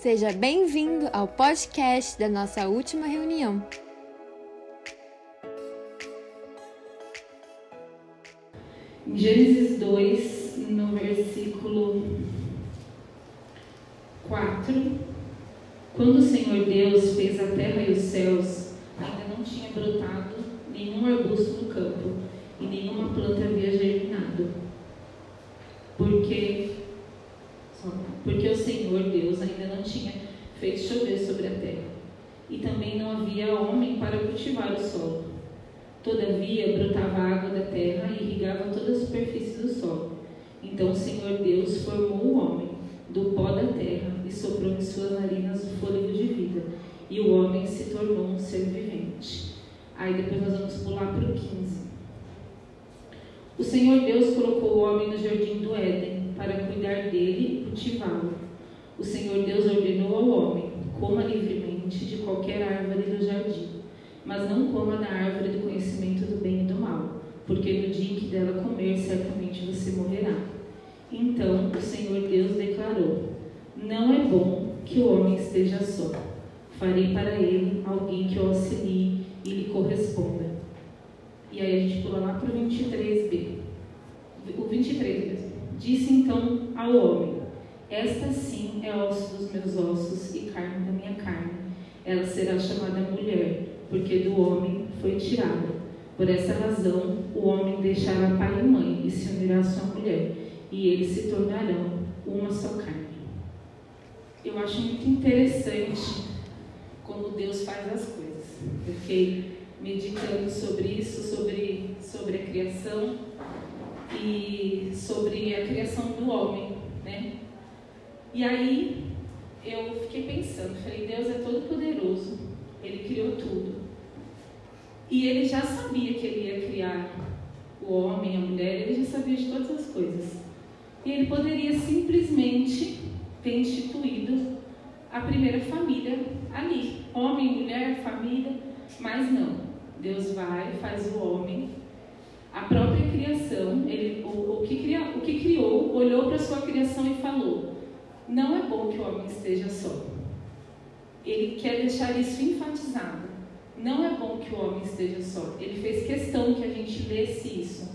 Seja bem-vindo ao podcast da nossa última reunião. Em Gênesis 2, no versículo 4, quando o Senhor Deus fez a terra e os céus, ainda não tinha brotado nenhum arbusto no campo e nenhuma planta havia germinado. Porque, porque Senhor Deus ainda não tinha feito chover sobre a terra, e também não havia homem para cultivar o solo. Todavia brotava água da terra e irrigava toda a superfície do solo. Então o Senhor Deus formou o homem do pó da terra e soprou em suas narinas o fôlego de vida, e o homem se tornou um ser vivente. Aí depois nós vamos pular para o 15. O Senhor Deus colocou o homem no jardim do Éden para cuidar dele e cultivá-lo. O Senhor Deus ordenou ao homem: coma livremente de qualquer árvore do jardim, mas não coma da árvore do conhecimento do bem e do mal, porque no dia em que dela comer, certamente você morrerá. Então o Senhor Deus declarou: Não é bom que o homem esteja só. Farei para ele alguém que o auxilie e lhe corresponda. E aí a gente pula lá para o 23b. O 23 mesmo. Disse então ao homem: Esta sim é osso dos meus ossos e carne da minha carne. Ela será chamada mulher, porque do homem foi tirada. Por essa razão, o homem deixará pai e mãe e se unirá à sua mulher, e eles se tornarão uma só carne. Eu acho muito interessante como Deus faz as coisas. Eu fiquei meditando sobre isso, sobre, sobre a criação e sobre a criação do homem? E aí eu fiquei pensando, falei, Deus é todo poderoso, Ele criou tudo. E Ele já sabia que Ele ia criar o homem, a mulher, Ele já sabia de todas as coisas. E Ele poderia simplesmente ter instituído a primeira família ali, homem, mulher, família, mas não. Deus vai, faz o homem, a própria criação, ele, o, o, que, cria, o que criou, olhou para a sua criação e falou: não é bom que o homem esteja só. Ele quer deixar isso enfatizado. Não é bom que o homem esteja só. Ele fez questão que a gente lesse isso.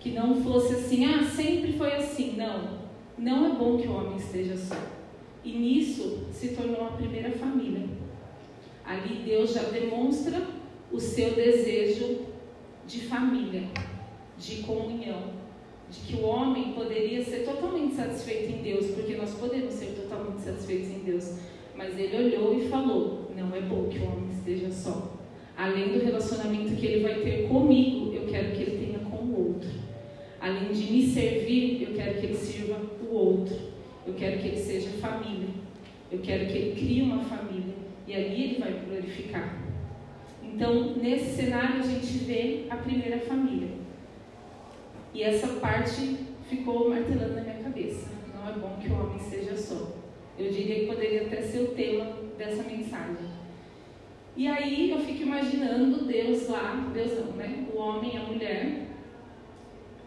Que não fosse assim, ah, sempre foi assim. Não. Não é bom que o homem esteja só. E nisso se tornou a primeira família. Ali Deus já demonstra o seu desejo de família, de comunhão, de que o homem poderia ser totalmente satisfeito em Deus, porque nós podemos ser totalmente satisfeitos em Deus, mas ele olhou e falou: não é bom que o homem esteja só. Além do relacionamento que ele vai ter comigo, eu quero que ele tenha com o outro. Além de me servir, eu quero que ele sirva o outro. Eu quero que ele seja família. Eu quero que ele crie uma família. E ali ele vai glorificar. Então, nesse cenário, a gente vê a primeira família. E essa parte ficou martelando na minha cabeça. Não é bom que o homem seja só. Eu diria que poderia até ser o tema dessa mensagem. E aí eu fico imaginando Deus lá, Deus não, né? O homem e a mulher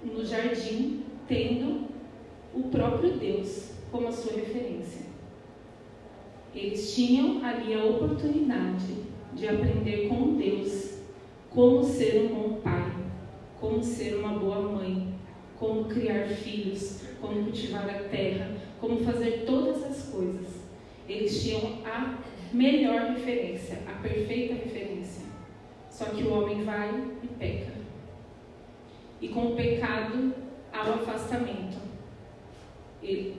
no jardim, tendo o próprio Deus como a sua referência. Eles tinham ali a oportunidade de aprender com Deus como ser um bom pai, como ser uma boa mãe, como criar filhos, como cultivar a terra, como fazer todas as coisas. Eles tinham a melhor referência, a perfeita referência. Só que o homem vai e peca. E com o pecado há o afastamento.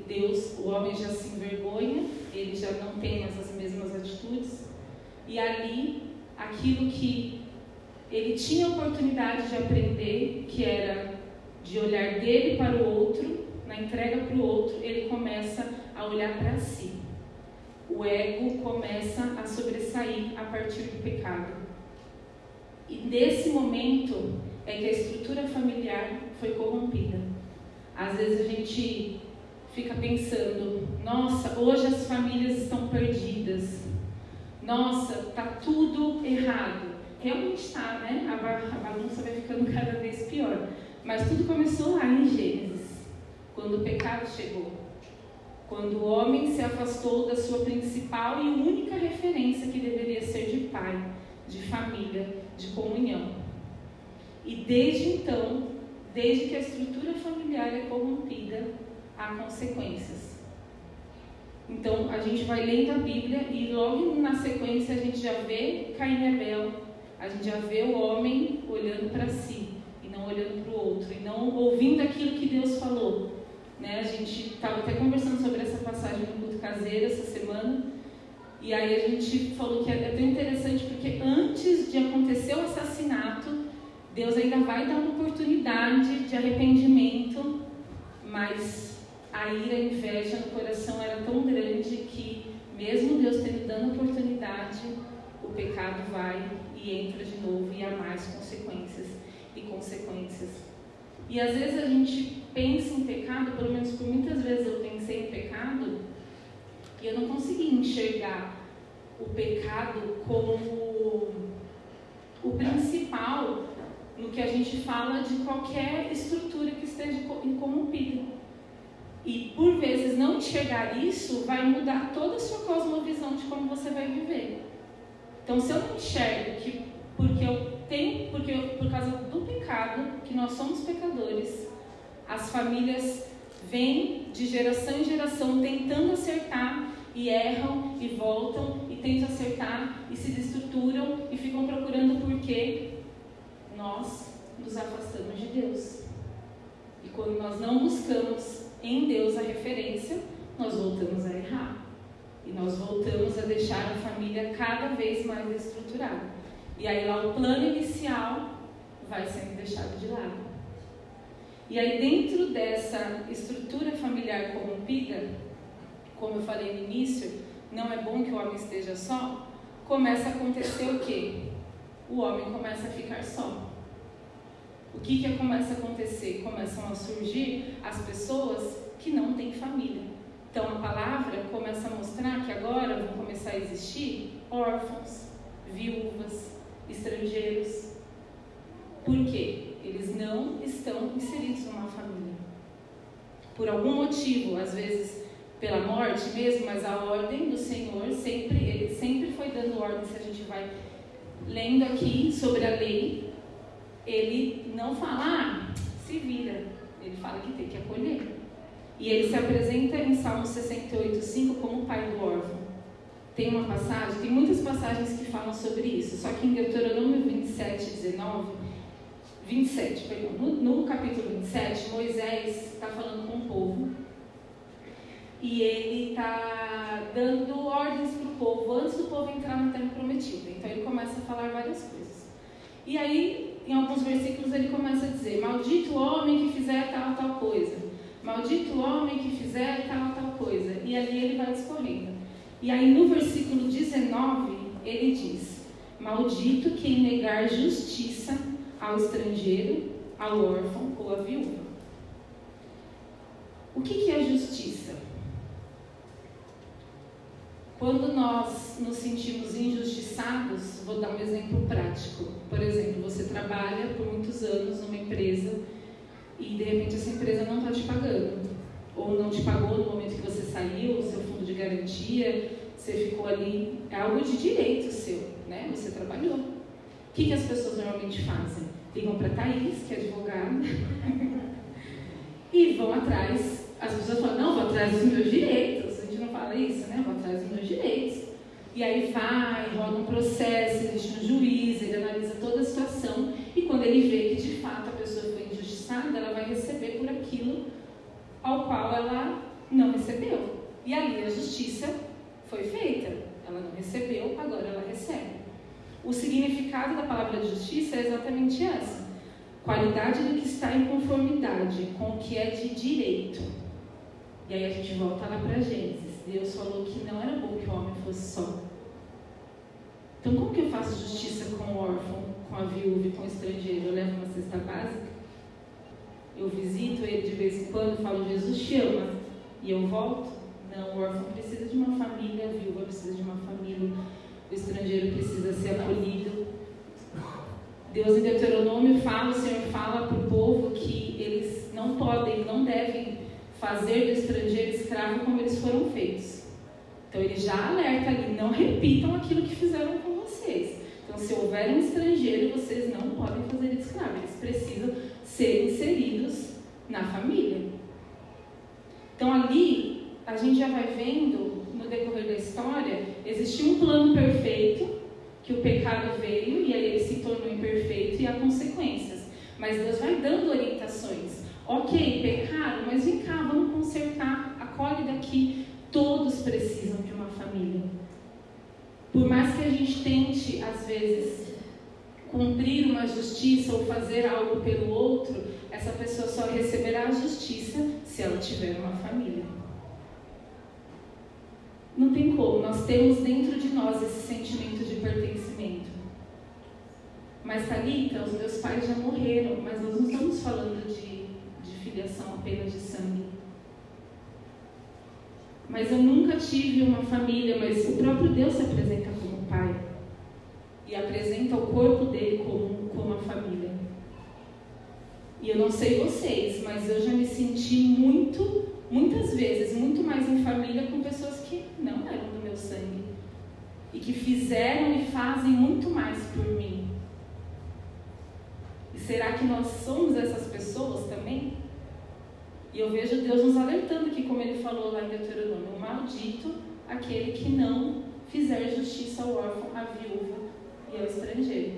Deus, o homem já se envergonha, ele já não tem mais as mesmas atitudes, e ali, aquilo que ele tinha oportunidade de aprender, que era de olhar dele para o outro, na entrega para o outro, ele começa a olhar para si. O ego começa a sobressair a partir do pecado. E nesse momento é que a estrutura familiar foi corrompida. Às vezes a gente fica pensando: nossa, hoje as famílias estão perdidas nossa, tá tudo errado. Realmente está, né? A bagunça vai ficando cada vez pior. Mas tudo começou lá em Gênesis, quando o pecado chegou. quando o homem se afastou da sua principal e única referência que deveria ser de pai, de família, de comunhão. E desde então, desde que a estrutura familiar é corrompida, há consequências. Então a gente vai lendo a Bíblia e logo na sequência a gente já vê Caim e Abel, a gente já vê o homem olhando para si e não olhando para o outro, e não ouvindo aquilo que Deus falou. Né? A gente estava até conversando sobre essa passagem no culto caseiro essa semana. E aí a gente falou que é tão interessante porque antes de acontecer o assassinato, Deus ainda vai dar uma oportunidade de arrependimento, mas a ira, a inveja no coração era tão grande que, mesmo Deus tendo dando oportunidade, o pecado vai e entra de novo e há mais consequências e consequências. E às vezes a gente pensa em pecado, pelo menos por muitas vezes eu pensei em pecado, e eu não consegui enxergar o pecado como o principal no que a gente fala de qualquer estrutura que esteja incorrompida. E por vezes não enxergar isso vai mudar toda a sua cosmovisão de como você vai viver. Então, se eu não enxergo que porque eu tenho, porque eu, por causa do pecado, que nós somos pecadores, as famílias vêm de geração em geração tentando acertar e erram e voltam e tentam acertar e se destruturam e ficam procurando por quê? Nós nos afastamos de Deus. E quando nós não buscamos em Deus a referência, nós voltamos a errar. E nós voltamos a deixar a família cada vez mais estruturada. E aí lá o plano inicial vai sendo deixado de lado. E aí, dentro dessa estrutura familiar corrompida, como eu falei no início, não é bom que o homem esteja só, começa a acontecer o quê? O homem começa a ficar só. O que, que começa a acontecer? Começam a surgir as pessoas que não têm família. Então a palavra começa a mostrar que agora vão começar a existir órfãos, viúvas, estrangeiros. Por quê? Eles não estão inseridos numa família. Por algum motivo, às vezes pela morte mesmo, mas a ordem do Senhor sempre, ele sempre foi dando ordem. Se a gente vai lendo aqui sobre a lei, ele não fala, ah, se vira. Ele fala que tem que acolher. E ele se apresenta em Salmo 68, 5 como o pai do órfão. Tem uma passagem, tem muitas passagens que falam sobre isso, só que em Deuteronômio 27, 19, 27, perdão. No, no capítulo 27, Moisés está falando com o povo e ele está dando ordens para o povo antes do povo entrar na terra prometida. Então ele começa a falar várias coisas. E aí, em alguns versículos, ele começa a dizer: Maldito o homem que fizer tal, tal coisa. Maldito o homem que fizer tal, tal coisa. E ali ele vai discorrendo. E aí, no versículo 19, ele diz: Maldito quem negar justiça ao estrangeiro, ao órfão ou à viúva. O que, que é justiça? Quando nós nos sentimos injustiçados, vou dar um exemplo prático. Por exemplo, você trabalha por muitos anos numa empresa e de repente essa empresa não está te pagando. Ou não te pagou no momento que você saiu, o seu fundo de garantia, você ficou ali. É algo de direito seu, né? Você trabalhou. O que, que as pessoas normalmente fazem? ligam para a Thaís, que é advogada, e vão atrás. As pessoas falam, não, vou atrás dos meus direitos. A gente não fala isso, né? Vou atrás dos meus direitos. E aí vai, roda um processo, existe um juiz, ele analisa toda a situação, e quando ele vê que de fato a ela vai receber por aquilo ao qual ela não recebeu. E ali a justiça foi feita. Ela não recebeu, agora ela recebe. O significado da palavra justiça é exatamente essa: qualidade do que está em conformidade com o que é de direito. E aí a gente volta lá para Gênesis. Deus falou que não era bom que o homem fosse só. Então, como que eu faço justiça com o órfão, com a viúva e com o estrangeiro? Eu levo uma cesta básica? Eu visito ele de vez em quando, falo, Jesus te ama, e eu volto? Não, o órfão precisa de uma família, a viúva precisa de uma família o estrangeiro precisa ser acolhido. Deus em Deuteronômio fala, o Senhor fala para o povo que eles não podem, não devem fazer do estrangeiro escravo como eles foram feitos. Então ele já alerta ali, não repitam aquilo que fizeram com vocês. Então, se houver um estrangeiro, vocês não podem fazer ele escravo. Eles precisam ser inseridos na família. Então ali a gente já vai vendo no decorrer da história, existia um plano perfeito que o pecado veio e aí ele se tornou imperfeito e há consequências. Mas Deus vai dando orientações. Ok, pecado, mas vem cá, vamos consertar, acolhe daqui. Todos precisam de uma família. Por mais que a gente tente, às vezes, cumprir uma justiça ou fazer algo pelo outro, essa pessoa só receberá a justiça se ela tiver uma família. Não tem como, nós temos dentro de nós esse sentimento de pertencimento. Mas, Thalita, os meus pais já morreram, mas nós não estamos falando de, de filiação apenas de sangue. Mas eu nunca tive uma família, mas o próprio Deus se apresenta como pai. E apresenta o corpo dele como, como a família. E eu não sei vocês, mas eu já me senti muito, muitas vezes, muito mais em família com pessoas que não eram do meu sangue. E que fizeram e fazem muito mais por mim. E será que nós somos essas pessoas também? E eu vejo Deus nos alertando aqui, como ele falou lá em Deuteronômio: maldito aquele que não fizer justiça ao órfão, à viúva e ao estrangeiro.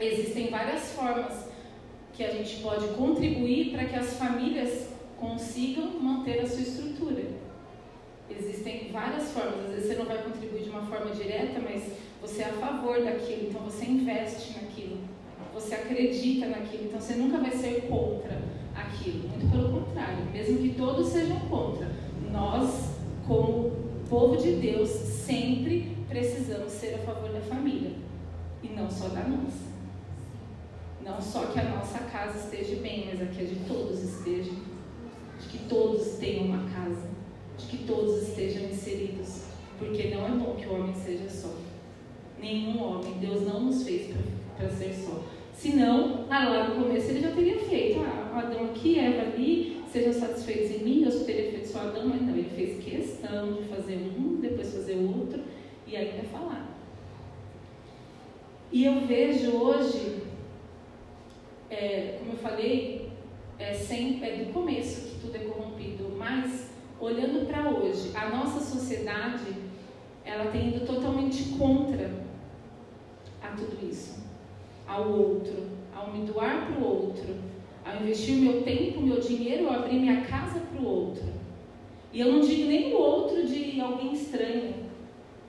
Existem várias formas que a gente pode contribuir para que as famílias consigam manter a sua estrutura. Existem várias formas, às vezes você não vai contribuir de uma forma direta, mas você é a favor daquilo, então você investe naquilo, você acredita naquilo, então você nunca vai ser contra aquilo, muito pelo contrário, mesmo que todos sejam contra, nós, como povo de Deus, sempre precisamos ser a favor da família e não só da nossa. Não só que a nossa casa esteja bem, mas a que a de todos esteja. De que todos tenham uma casa. De que todos estejam inseridos. Porque não é bom que o homem seja só. Nenhum homem. Deus não nos fez para ser só. Senão, lá no começo ele já teria feito. Ah, Adão aqui, Eva ali, sejam satisfeitos em mim. Eu só teria feito só Adão, mas não. Ele fez questão de fazer um, depois fazer outro e ainda falar. E eu vejo hoje é, como eu falei, é, sempre, é do começo que tudo é corrompido, mas olhando para hoje, a nossa sociedade ela tem ido totalmente contra a tudo isso, ao outro, ao me doar para o outro, ao investir meu tempo, meu dinheiro, ao abrir minha casa para o outro. E eu não digo nem o outro de alguém estranho.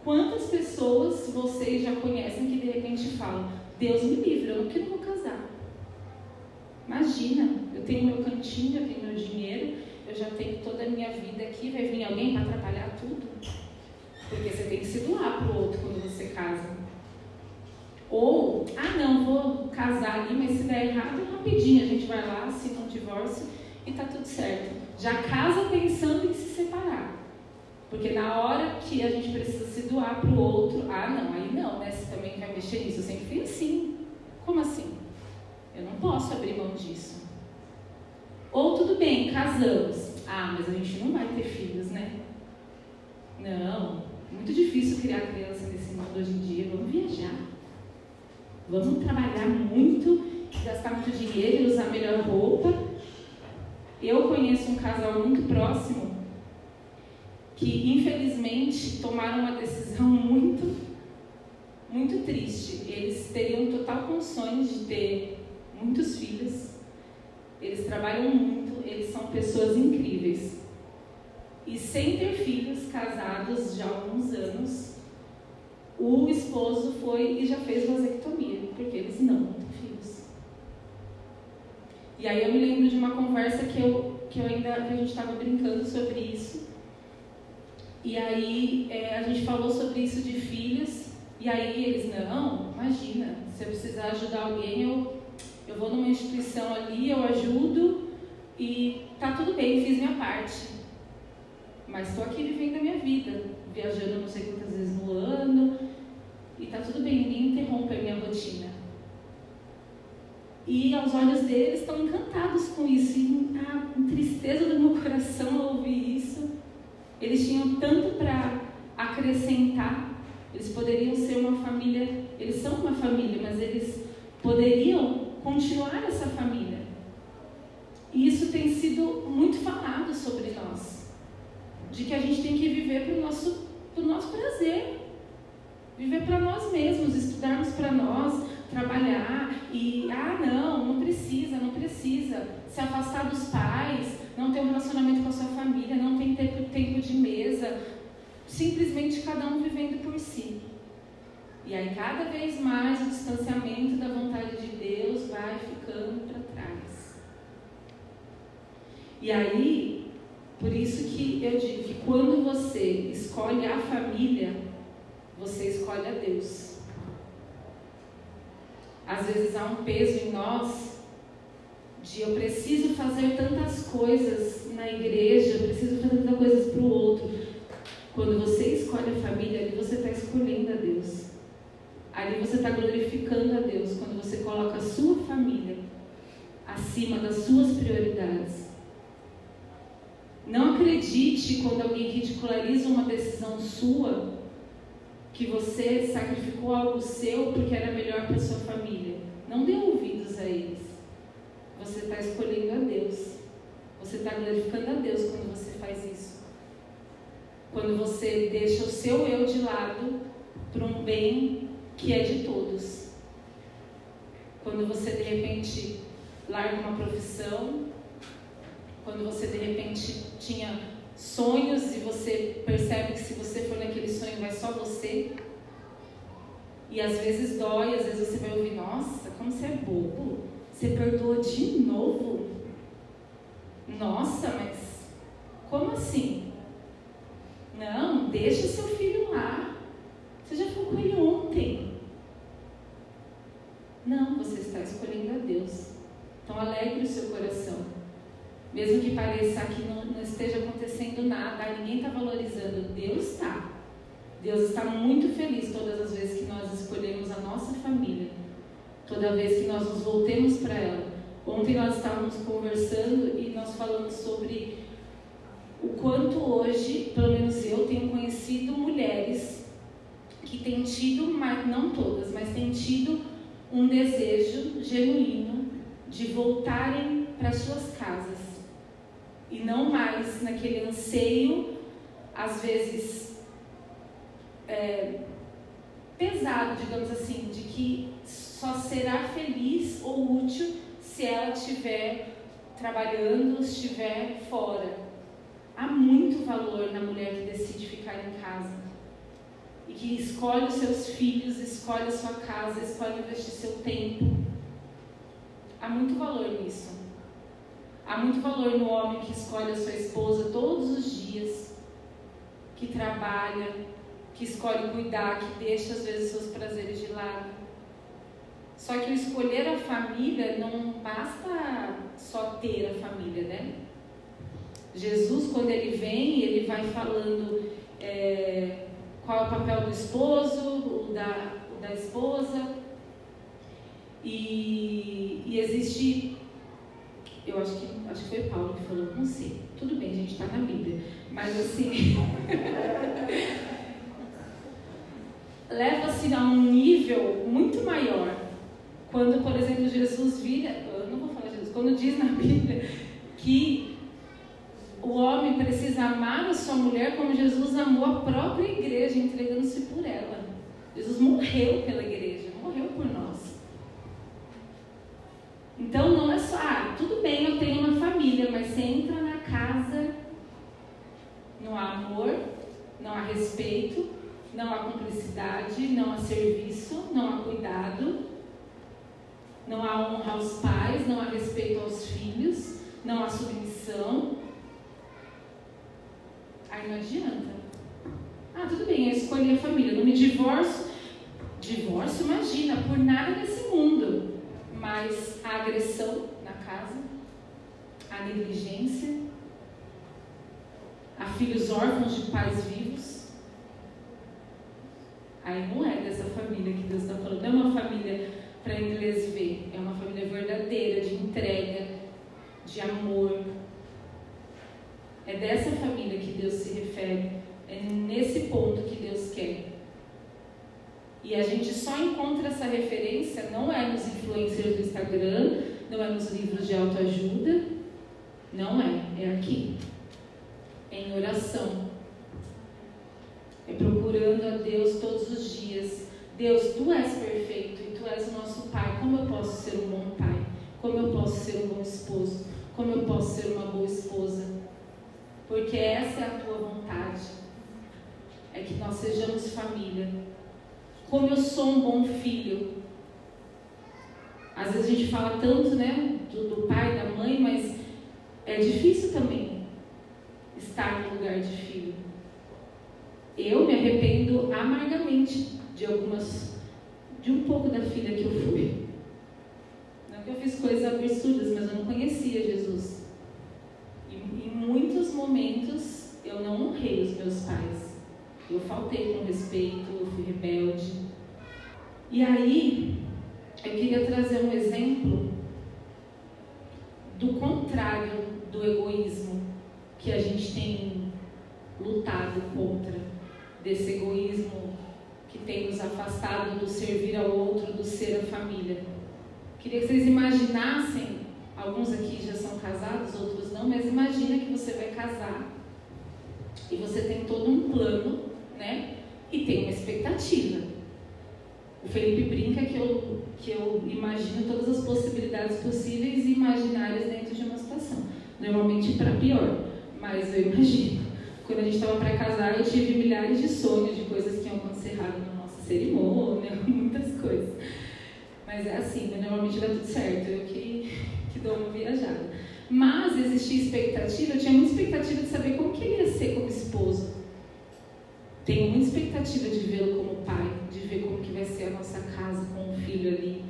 Quantas pessoas vocês já conhecem que de repente falam: Deus me livre, eu não quero casar. Imagina, eu tenho meu cantinho, eu tenho meu dinheiro, eu já tenho toda a minha vida aqui, vai vir alguém para atrapalhar tudo? Porque você tem que se doar para o outro quando você casa. Ou, ah não, vou casar ali, mas se der errado, rapidinho a gente vai lá, assina um divórcio e tá tudo certo. Já casa pensando em se separar. Porque na hora que a gente precisa para o outro, ah não, aí não, né? Você também vai mexer nisso. Eu sempre fui assim. Como assim? Eu não posso abrir mão disso. Ou tudo bem, casamos. Ah, mas a gente não vai ter filhos, né? Não, muito difícil criar criança nesse mundo hoje em dia. Vamos viajar. Vamos trabalhar muito, gastar muito dinheiro, usar melhor roupa. Eu conheço um casal muito próximo que infelizmente tomaram uma decisão muito, muito triste. Eles teriam total condições de ter muitos filhos, eles trabalham muito, eles são pessoas incríveis. E sem ter filhos, casados já há alguns anos, o esposo foi e já fez vasectomia, porque eles não têm filhos. E aí eu me lembro de uma conversa que eu, que eu ainda que a gente estava brincando sobre isso. E aí é, a gente falou sobre isso de filhos, e aí eles, não, imagina, se eu precisar ajudar alguém, eu eu vou numa instituição ali, eu ajudo e tá tudo bem, fiz minha parte. Mas estou aqui vivendo a minha vida, viajando não sei quantas vezes no ano e tá tudo bem, ninguém interrompe a minha rotina. E aos olhos deles estão encantados com isso. E a tristeza do meu coração ao ouvir isso. Eles tinham tanto para acrescentar. Eles poderiam ser uma família, eles são uma família, mas eles poderiam continuar essa família. E isso tem sido muito falado sobre nós. De que a gente tem que viver para o nosso, pro nosso prazer. Viver para nós mesmos, estudarmos para nós, trabalhar e, ah, não, não precisa, não precisa se afastar dos pais, não ter um relacionamento com a sua família, não tem tempo, tempo de mesa, simplesmente cada um vivendo por si. E aí, cada vez mais, o distanciamento da vontade de Deus vai ficando para trás. E aí, por isso que eu digo que quando você escolhe a família, você escolhe a Deus. Às vezes há um peso em nós de eu preciso fazer tantas coisas na igreja, eu preciso fazer tantas coisas para o outro. Quando você escolhe a família, ali você está escolhendo a Deus. Ali você está glorificando a Deus quando você coloca a sua família acima das suas prioridades. Não acredite quando alguém ridiculariza uma decisão sua que você sacrificou algo seu porque era melhor para sua família. Não dê ouvidos a eles. Você está escolhendo a Deus. Você está glorificando a Deus quando você faz isso. Quando você deixa o seu eu de lado para um bem que é de todos. Quando você de repente larga uma profissão, quando você de repente tinha sonhos e você percebe que se você for naquele sonho vai só você. E às vezes dói, às vezes você vai ouvir, nossa, como você é bobo. Você perdoou de novo? Nossa, mas como assim? Não, deixa seu filho lá. Você já falou com ele ontem. Não, você está escolhendo a Deus. Então alegre o seu coração. Mesmo que pareça que não, não esteja acontecendo nada, ninguém está valorizando, Deus está. Deus está muito feliz todas as vezes que nós escolhemos a nossa família, toda vez que nós nos voltemos para ela. Ontem nós estávamos conversando e nós falamos sobre o quanto hoje, pelo menos eu, tenho conhecido mulheres que têm tido, mas não todas, mas têm tido um desejo genuíno de voltarem para suas casas e não mais naquele anseio, às vezes é, pesado, digamos assim, de que só será feliz ou útil se ela estiver trabalhando, estiver fora. Há muito valor na mulher que decide ficar em casa e que escolhe os seus filhos, escolhe a sua casa, escolhe investir seu tempo. Há muito valor nisso. Há muito valor no homem que escolhe a sua esposa todos os dias, que trabalha, que escolhe cuidar, que deixa às vezes seus prazeres de lado. Só que o escolher a família não basta só ter a família, né? Jesus, quando ele vem, ele vai falando é, qual é o papel do esposo, o da, o da esposa. E, e existe eu acho que, acho que foi Paulo que falou com C. Tudo bem, a gente, está na Bíblia. Mas assim. Leva-se a um nível muito maior. Quando, por exemplo, Jesus vira. Eu não vou falar Jesus. Quando diz na Bíblia que o homem precisa amar a sua mulher como Jesus amou a própria igreja, entregando-se por ela. Jesus morreu pela igreja, morreu por nós. Então não é só, ah, tudo bem, eu tenho uma família, mas você entra na casa, não há amor, não há respeito, não há cumplicidade, não há serviço, não há cuidado, não há honra aos pais, não há respeito aos filhos, não há submissão. Aí não adianta. Ah, tudo bem, eu escolhi a família, não me divorcio. Divórcio, imagina, por nada nesse mundo mas a agressão na casa, a negligência, a filhos órfãos de pais vivos. Aí não é dessa família que Deus está falando, é uma família para Inglês ver. É uma família verdadeira, de entrega, de amor. É dessa família que Deus se refere. É nesse ponto que Deus quer. E a gente só encontra essa referência, não é nos influencers do Instagram, não é nos livros de autoajuda, não é, é aqui. É em oração. É procurando a Deus todos os dias. Deus, tu és perfeito tu és o nosso Pai. Como eu posso ser um bom pai? Como eu posso ser um bom esposo? Como eu posso ser uma boa esposa? Porque essa é a tua vontade. É que nós sejamos família. Como eu sou um bom filho. Às vezes a gente fala tanto, né, do, do pai, da mãe, mas é difícil também estar no lugar de filho. Eu me arrependo amargamente de algumas, de um pouco da filha que eu fui. Não que eu fiz coisas absurdas, mas eu não conhecia Jesus. E em muitos momentos eu não honrei os meus pais. Eu faltei com respeito, eu fui rebelde. E aí, eu queria trazer um exemplo do contrário do egoísmo que a gente tem lutado contra, desse egoísmo que tem nos afastado do servir ao outro, do ser a família. Queria que vocês imaginassem, alguns aqui já são casados, outros não, mas imagina que você vai casar e você tem todo um plano, né? E tem uma expectativa. O Felipe brinca que eu, que eu imagino todas as possibilidades possíveis e imaginárias dentro de uma situação. Normalmente para pior, mas eu imagino. Quando a gente estava para casar, eu tive milhares de sonhos de coisas que iam acontecer errado na nossa cerimônia, muitas coisas. Mas é assim, né? normalmente dá tudo certo, eu que, que dou uma viajada. Mas existia expectativa, eu tinha muita expectativa de saber como que ele ia ser como esposo. Tenho muita expectativa de vê-lo como pai, de ver como que vai ser a nossa casa com um filho ali.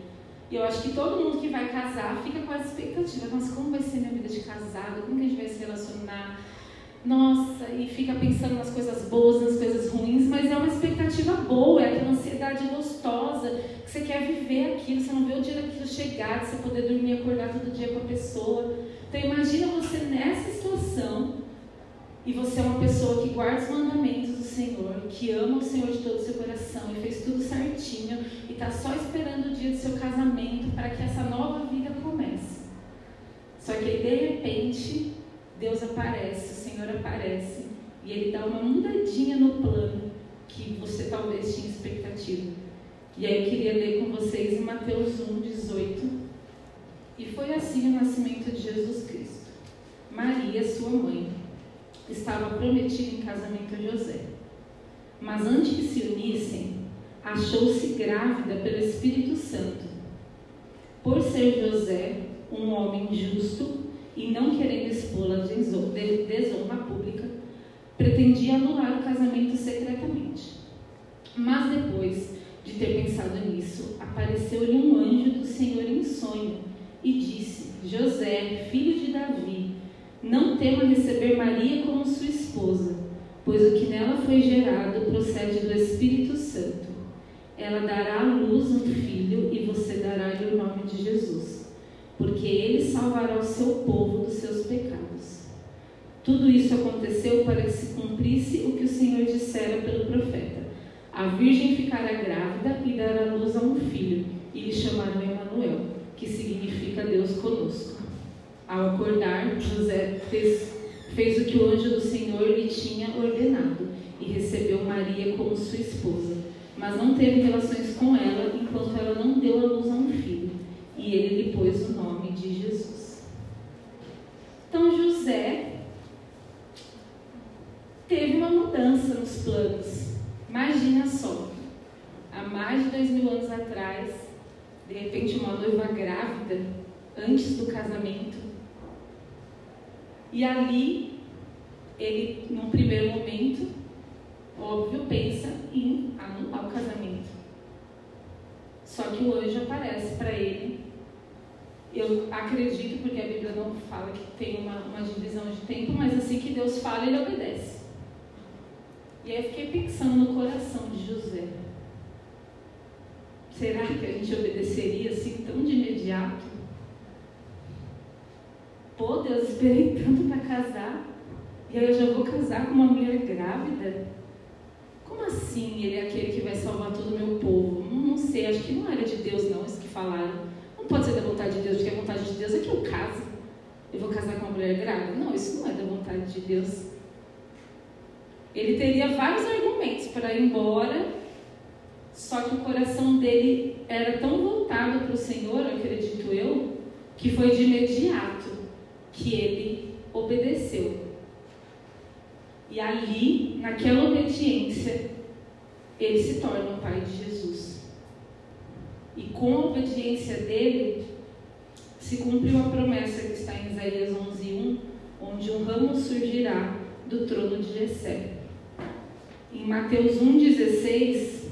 E eu acho que todo mundo que vai casar fica com essa expectativa. Nossa, como vai ser minha vida de casado? Como que a gente vai se relacionar? Nossa, e fica pensando nas coisas boas, nas coisas ruins, mas é uma expectativa boa, é aquela ansiedade gostosa, que você quer viver aquilo, você não vê o dia daquilo chegar, você poder dormir e acordar todo dia com a pessoa. Então imagina você nessa situação, e você é uma pessoa que guarda os mandamentos do Senhor, que ama o Senhor de todo o seu coração e fez tudo certinho, e está só esperando o dia do seu casamento para que essa nova vida comece. Só que aí, de repente, Deus aparece, o Senhor aparece e Ele dá uma mudadinha no plano que você talvez tinha expectativa. E aí eu queria ler com vocês em Mateus 1, 18. E foi assim o nascimento de Jesus Cristo. Maria, sua mãe, estava prometida em casamento a José. Mas antes que se unissem, achou-se grávida pelo Espírito Santo. Por ser José um homem justo e não querendo expô-la de desonra pública, pretendia anular o casamento secretamente. Mas depois de ter pensado nisso, apareceu-lhe um anjo do Senhor em sonho e disse: José, filho de Davi, não tema receber Maria como sua esposa, pois o que nela foi gerado procede do Espírito Santo. Ela dará à luz um filho e você dará-lhe o nome de Jesus porque ele salvará o seu povo dos seus pecados. Tudo isso aconteceu para que se cumprisse o que o Senhor dissera pelo profeta. A virgem ficará grávida e dará luz a um filho, e lhe chamarão Emanuel, que significa Deus conosco. Ao acordar, José fez, fez o que o anjo do Senhor lhe tinha ordenado e recebeu Maria como sua esposa, mas não teve relações com ela enquanto ela não deu a luz a um filho e ele lhe pôs o nome de Jesus. Então José teve uma mudança nos planos. Imagina só, há mais de dois mil anos atrás, de repente uma noiva grávida, antes do casamento, e ali ele, num primeiro momento, óbvio, pensa em anular o casamento. Só que o anjo aparece para ele eu acredito, porque a Bíblia não fala que tem uma, uma divisão de tempo, mas assim que Deus fala, ele obedece. E aí eu fiquei pensando no coração de José. Será que a gente obedeceria assim tão de imediato? Pô, Deus, esperei tanto para casar. E aí eu já vou casar com uma mulher grávida? Como assim ele é aquele que vai salvar todo o meu povo? Não, não sei, acho que não era de Deus não, isso que falaram. Não pode ser da vontade de Deus, porque a vontade de Deus é que eu case. Eu vou casar com uma mulher grávida? Não, isso não é da vontade de Deus. Ele teria vários argumentos para ir embora, só que o coração dele era tão voltado para o Senhor, acredito eu, que foi de imediato que ele obedeceu. E ali, naquela obediência, ele se torna o pai de Jesus. E com a obediência dele, se cumpriu a promessa que está em Isaías 11:1, onde um ramo surgirá do trono de Jessé. Em Mateus 1:16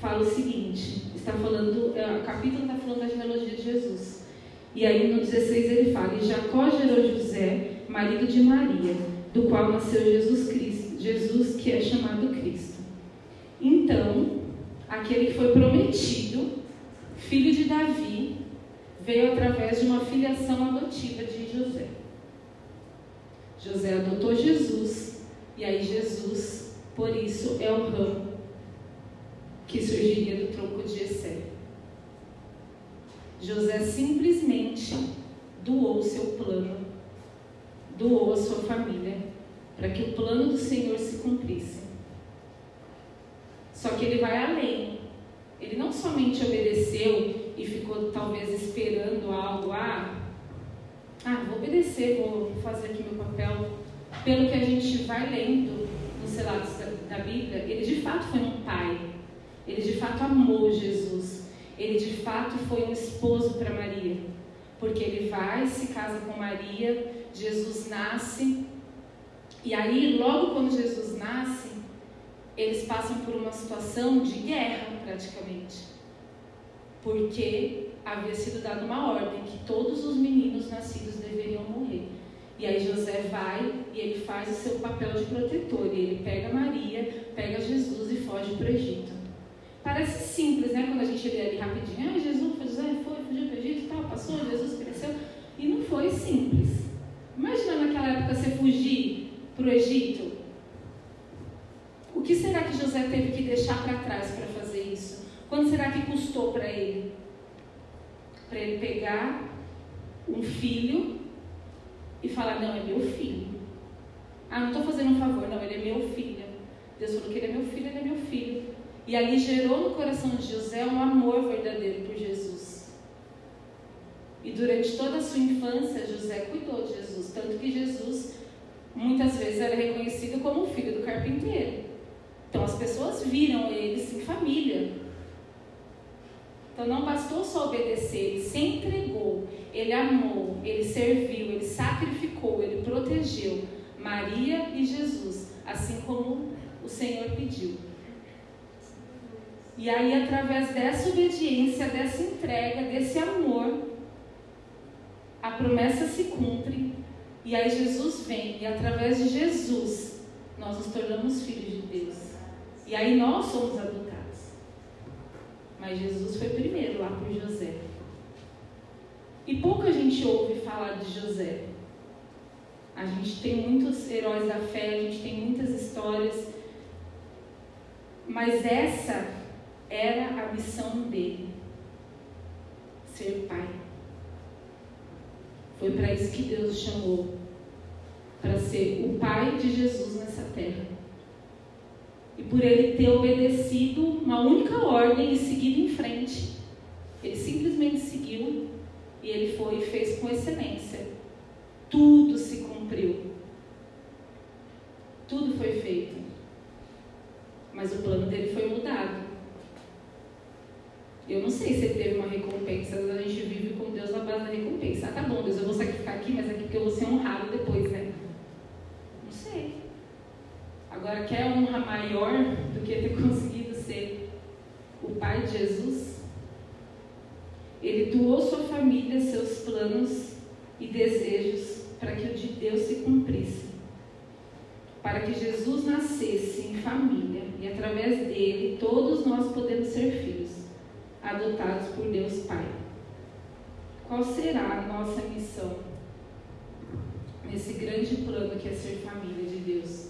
fala o seguinte, está falando, é, o capítulo está falando da genealogia de Jesus. E aí no 16 ele fala: "E Jacó gerou José, marido de Maria, do qual nasceu Jesus Cristo, Jesus que é chamado Cristo. Então, aquele que foi prometido, filho de Davi, veio através de uma filiação adotiva de José. José adotou Jesus, e aí Jesus, por isso, é o ramo que surgiria do tronco de Jessé. José simplesmente doou seu plano, doou a sua família, para que o plano do Senhor se cumprisse. Só que ele vai além. Ele não somente obedeceu e ficou talvez esperando algo, ah, ah, vou obedecer, vou fazer aqui meu papel. Pelo que a gente vai lendo nos relatos da, da Bíblia, ele de fato foi um pai. Ele de fato amou Jesus. Ele de fato foi um esposo para Maria. Porque ele vai, se casa com Maria, Jesus nasce. E aí, logo quando Jesus nasce, eles passam por uma situação de guerra, praticamente. Porque havia sido dada uma ordem que todos os meninos nascidos deveriam morrer. E aí José vai e ele faz o seu papel de protetor. E ele pega Maria, pega Jesus e foge para o Egito. Parece simples, né? Quando a gente lê ali rapidinho, ah, Jesus foi, José foi, fugiu para o Egito e tal, passou, Jesus cresceu. E não foi simples. Imagina naquela época você fugir para o Egito. O que será que José teve que deixar para trás para fazer isso? Quanto será que custou para ele? Para ele pegar um filho e falar: Não, é meu filho. Ah, não estou fazendo um favor, não, ele é meu filho. Deus falou que ele é meu filho, ele é meu filho. E ali gerou no coração de José um amor verdadeiro por Jesus. E durante toda a sua infância, José cuidou de Jesus. Tanto que Jesus, muitas vezes, era reconhecido como o filho do carpinteiro. Então as pessoas viram ele em família. Então não bastou só obedecer, ele se entregou, ele amou, ele serviu, ele sacrificou, ele protegeu Maria e Jesus, assim como o Senhor pediu. E aí, através dessa obediência, dessa entrega, desse amor, a promessa se cumpre. E aí, Jesus vem, e através de Jesus, nós nos tornamos filhos de Deus. E aí, nós somos adotados. Mas Jesus foi primeiro lá por José. E pouca gente ouve falar de José. A gente tem muitos heróis da fé, a gente tem muitas histórias. Mas essa era a missão dele: ser pai. Foi para isso que Deus chamou para ser o pai de Jesus nessa terra. E por ele ter obedecido uma única ordem e seguido em frente, ele simplesmente seguiu e ele foi e fez com excelência. Tudo se cumpriu. Tudo foi feito. Mas o plano dele foi mudado. Eu não sei se ele teve uma recompensa, a gente vive com Deus na base da recompensa. Ah, tá bom, Deus, eu vou sacrificar aqui, mas aqui porque eu vou ser honrado depois, né? Agora, quer honra maior do que ter conseguido ser o pai de Jesus? Ele doou sua família, seus planos e desejos para que o de Deus se cumprisse. Para que Jesus nascesse em família e através dele todos nós podemos ser filhos adotados por Deus Pai. Qual será a nossa missão? nesse grande plano que é ser família de Deus?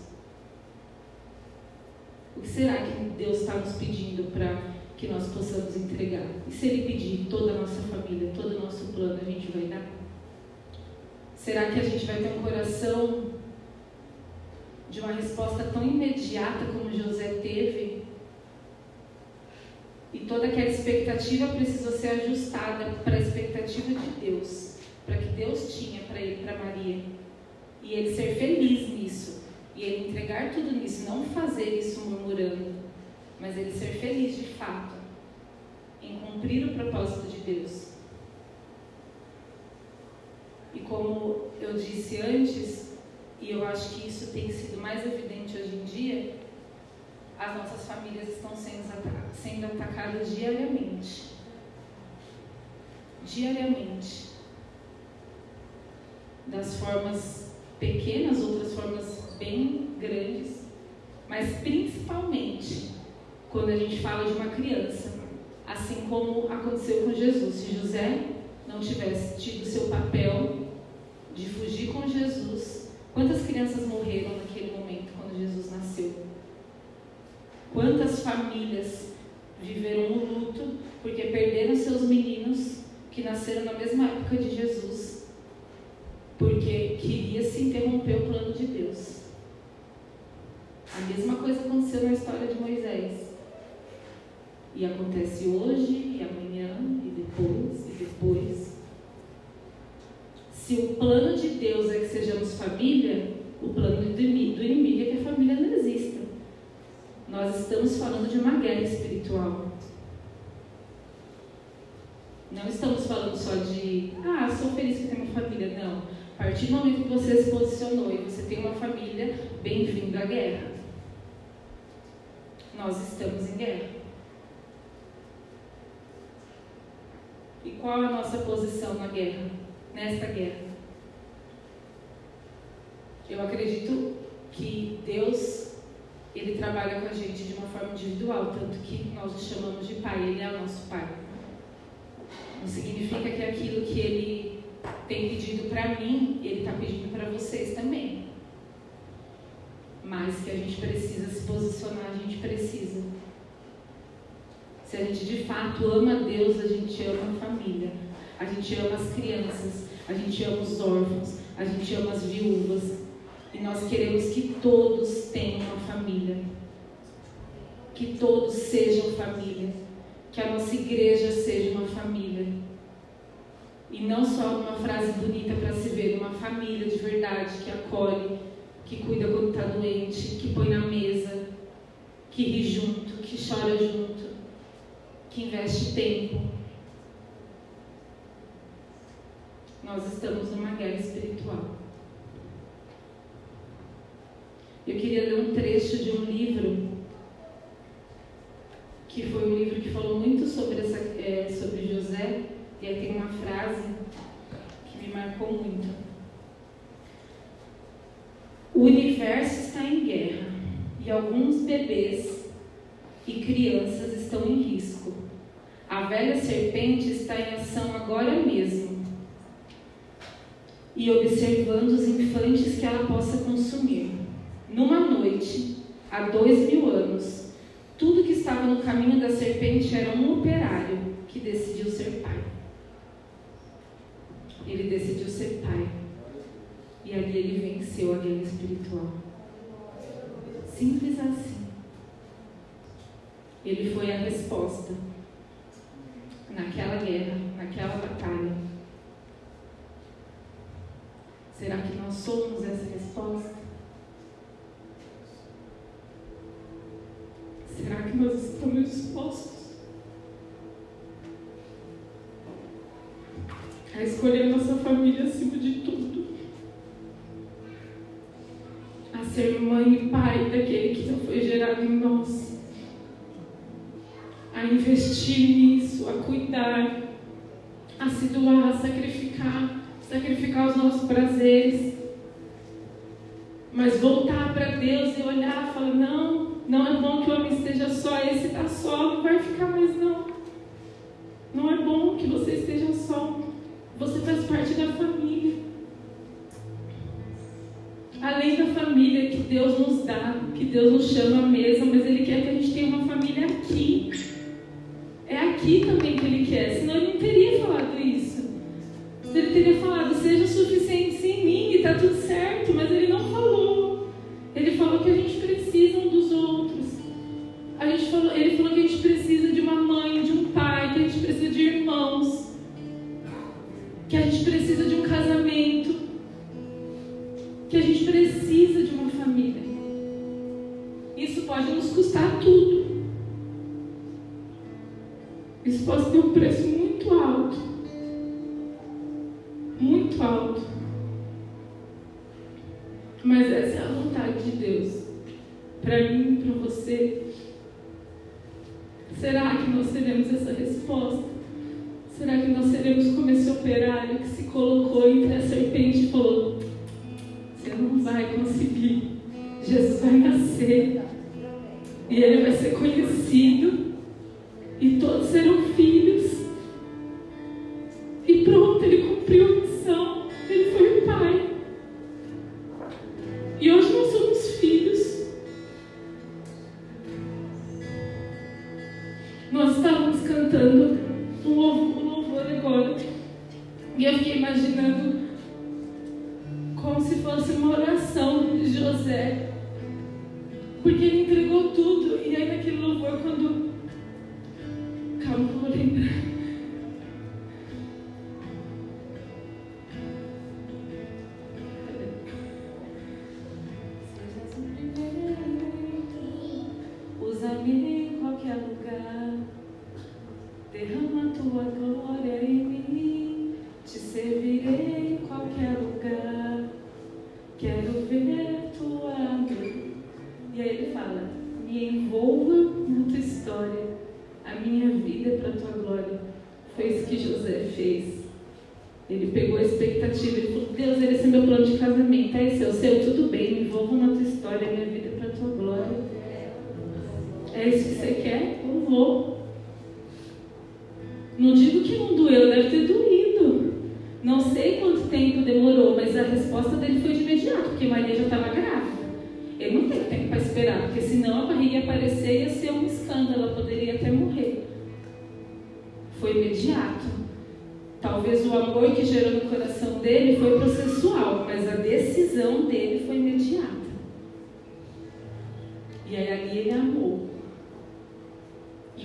O que será que Deus está nos pedindo para que nós possamos entregar? E se Ele pedir toda a nossa família, todo o nosso plano, a gente vai dar? Será que a gente vai ter um coração de uma resposta tão imediata como José teve? E toda aquela expectativa precisou ser ajustada para a expectativa de Deus, para que Deus tinha para ele, para Maria. E ele ser feliz nisso, e ele entregar tudo nisso, não fazer isso murmurando, mas ele ser feliz de fato em cumprir o propósito de Deus. E como eu disse antes, e eu acho que isso tem sido mais evidente hoje em dia, as nossas famílias estão sendo, sendo atacadas diariamente. Diariamente. Das formas pequenas, outras formas bem grandes, mas principalmente quando a gente fala de uma criança, assim como aconteceu com Jesus. Se José não tivesse tido seu papel de fugir com Jesus, quantas crianças morreram naquele momento quando Jesus nasceu? Quantas famílias viveram um luto porque perderam seus meninos que nasceram na mesma época de Jesus, porque queria se interromper o plano de Deus. A mesma coisa aconteceu na história de Moisés. E acontece hoje, e amanhã, e depois, e depois. Se o plano de Deus é que sejamos família, o plano do inimigo é que a família não exista. Nós estamos falando de uma guerra espiritual. Não estamos falando só de, ah, sou feliz que tenho uma família. Não. A partir do momento que você se posicionou e você tem uma família, bem-vindo à guerra. Nós estamos em guerra. E qual é a nossa posição na guerra? Nesta guerra? Eu acredito que Deus ele trabalha com a gente de uma forma individual, tanto que nós o chamamos de pai, ele é o nosso pai. Não significa que aquilo que ele tem pedido para mim, ele está pedindo para vocês também. Mas que a gente precisa se posicionar, a gente precisa. Se a gente de fato ama Deus, a gente ama a família, a gente ama as crianças, a gente ama os órfãos, a gente ama as viúvas, e nós queremos que todos tenham uma família. Que todos sejam família. Que a nossa igreja seja uma família. E não só uma frase bonita para se ver, uma família de verdade que acolhe, que cuida quando está doente, que põe na mesa, que ri junto, que chora junto, que investe tempo. Nós estamos numa guerra espiritual. Eu queria ler um trecho de um livro que foi um livro que falou muito sobre, essa, é, sobre José, e aí tem uma frase que me marcou muito. O universo está em guerra e alguns bebês e crianças estão em risco. A velha serpente está em ação agora mesmo e observando os infantes que ela possa consumir. Numa noite, há dois mil anos, tudo que estava no caminho da serpente era um operário que decidiu ser pai. Ele decidiu ser pai. E ali ele venceu a guerra espiritual. Simples assim. Ele foi a resposta naquela guerra, naquela batalha. Será que nós somos essa resposta? Será que nós estamos dispostos a escolher nossa família acima de tudo? Ser mãe e pai daquele que não foi gerado em nós? A investir nisso, a cuidar, a se doar, a sacrificar, sacrificar os nossos prazeres. Mas voltar para Deus e olhar e falar: não, não é bom que o homem esteja só, esse está só, não vai ficar mais não. Não é bom que você esteja só. Você faz parte da família além da família que Deus nos dá, que Deus nos chama à mesa, mas Ele quer que a gente tenha uma família aqui. É aqui também que Ele quer, senão Ele não teria falado isso. Ele teria falado, seja suficiente em mim e está tudo certo, como se fosse uma oração de José, porque ele entregou tudo. E aí, naquele louvor, quando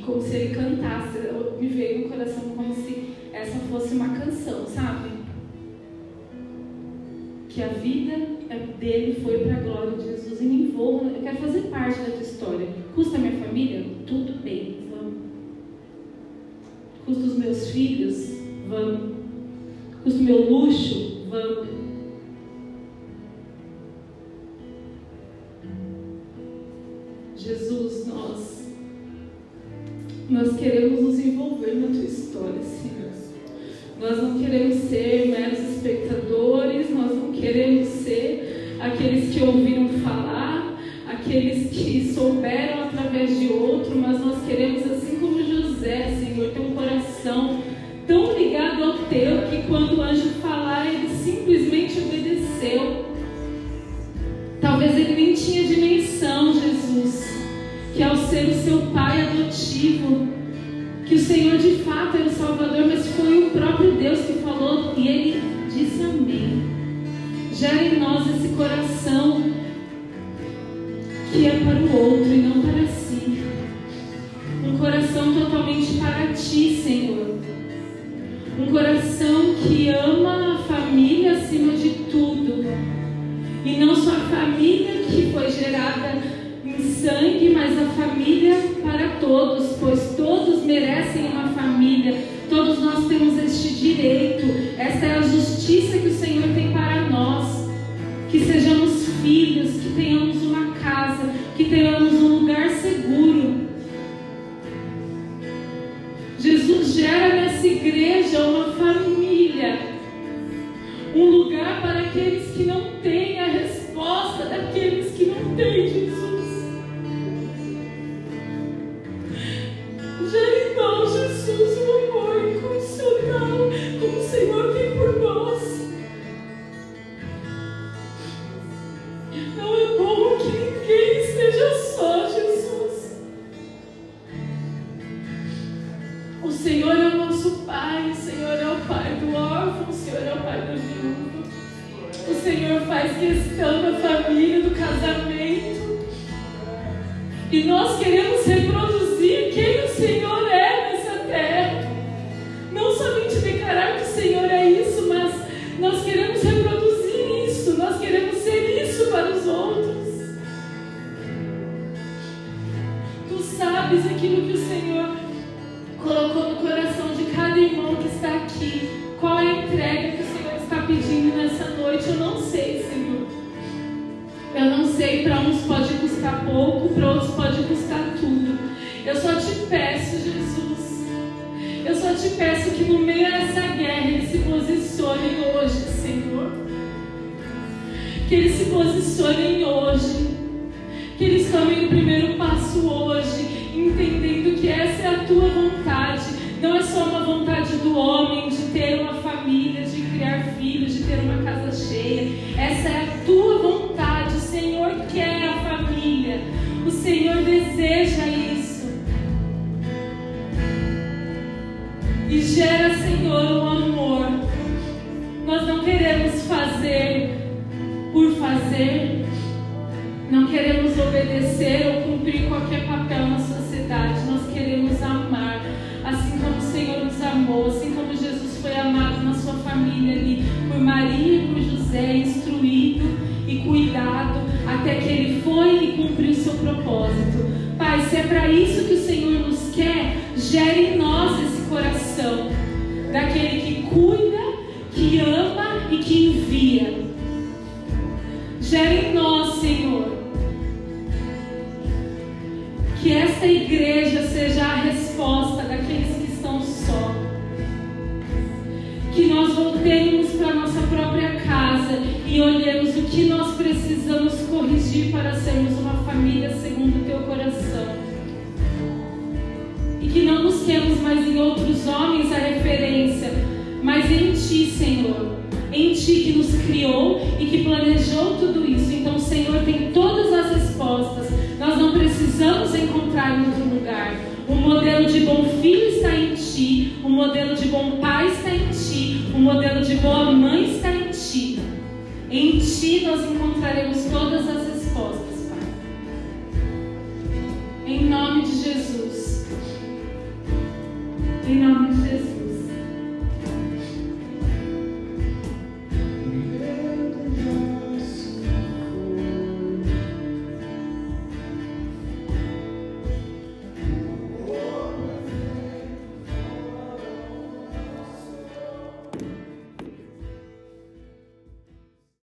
como se ele cantasse. Me veio no coração como se essa fosse uma canção, sabe? Que a vida é dele foi para a glória de Jesus e me envolva. eu quero fazer parte dessa história. Custa a minha família? Tudo bem, vamos. Custa os meus filhos? Vamos. Custa o meu luxo? Vamos. Nós não queremos ser ama a família acima de tudo. E não só a família que foi gerada em sangue, mas a família para todos, pois todos merecem uma família sabes aquilo que o Senhor colocou no coração de cada irmão que está aqui. Qual é a entrega que o Senhor está pedindo nessa noite? Eu não sei, Senhor. Eu não sei, para uns pode custar pouco, para outros pode custar tudo. Eu só te peço, Jesus. Eu só te peço que no meio dessa guerra eles se posicionem hoje, Senhor. Que eles se posicionem hoje. Que eles tomem o primeiro passo hoje. deseja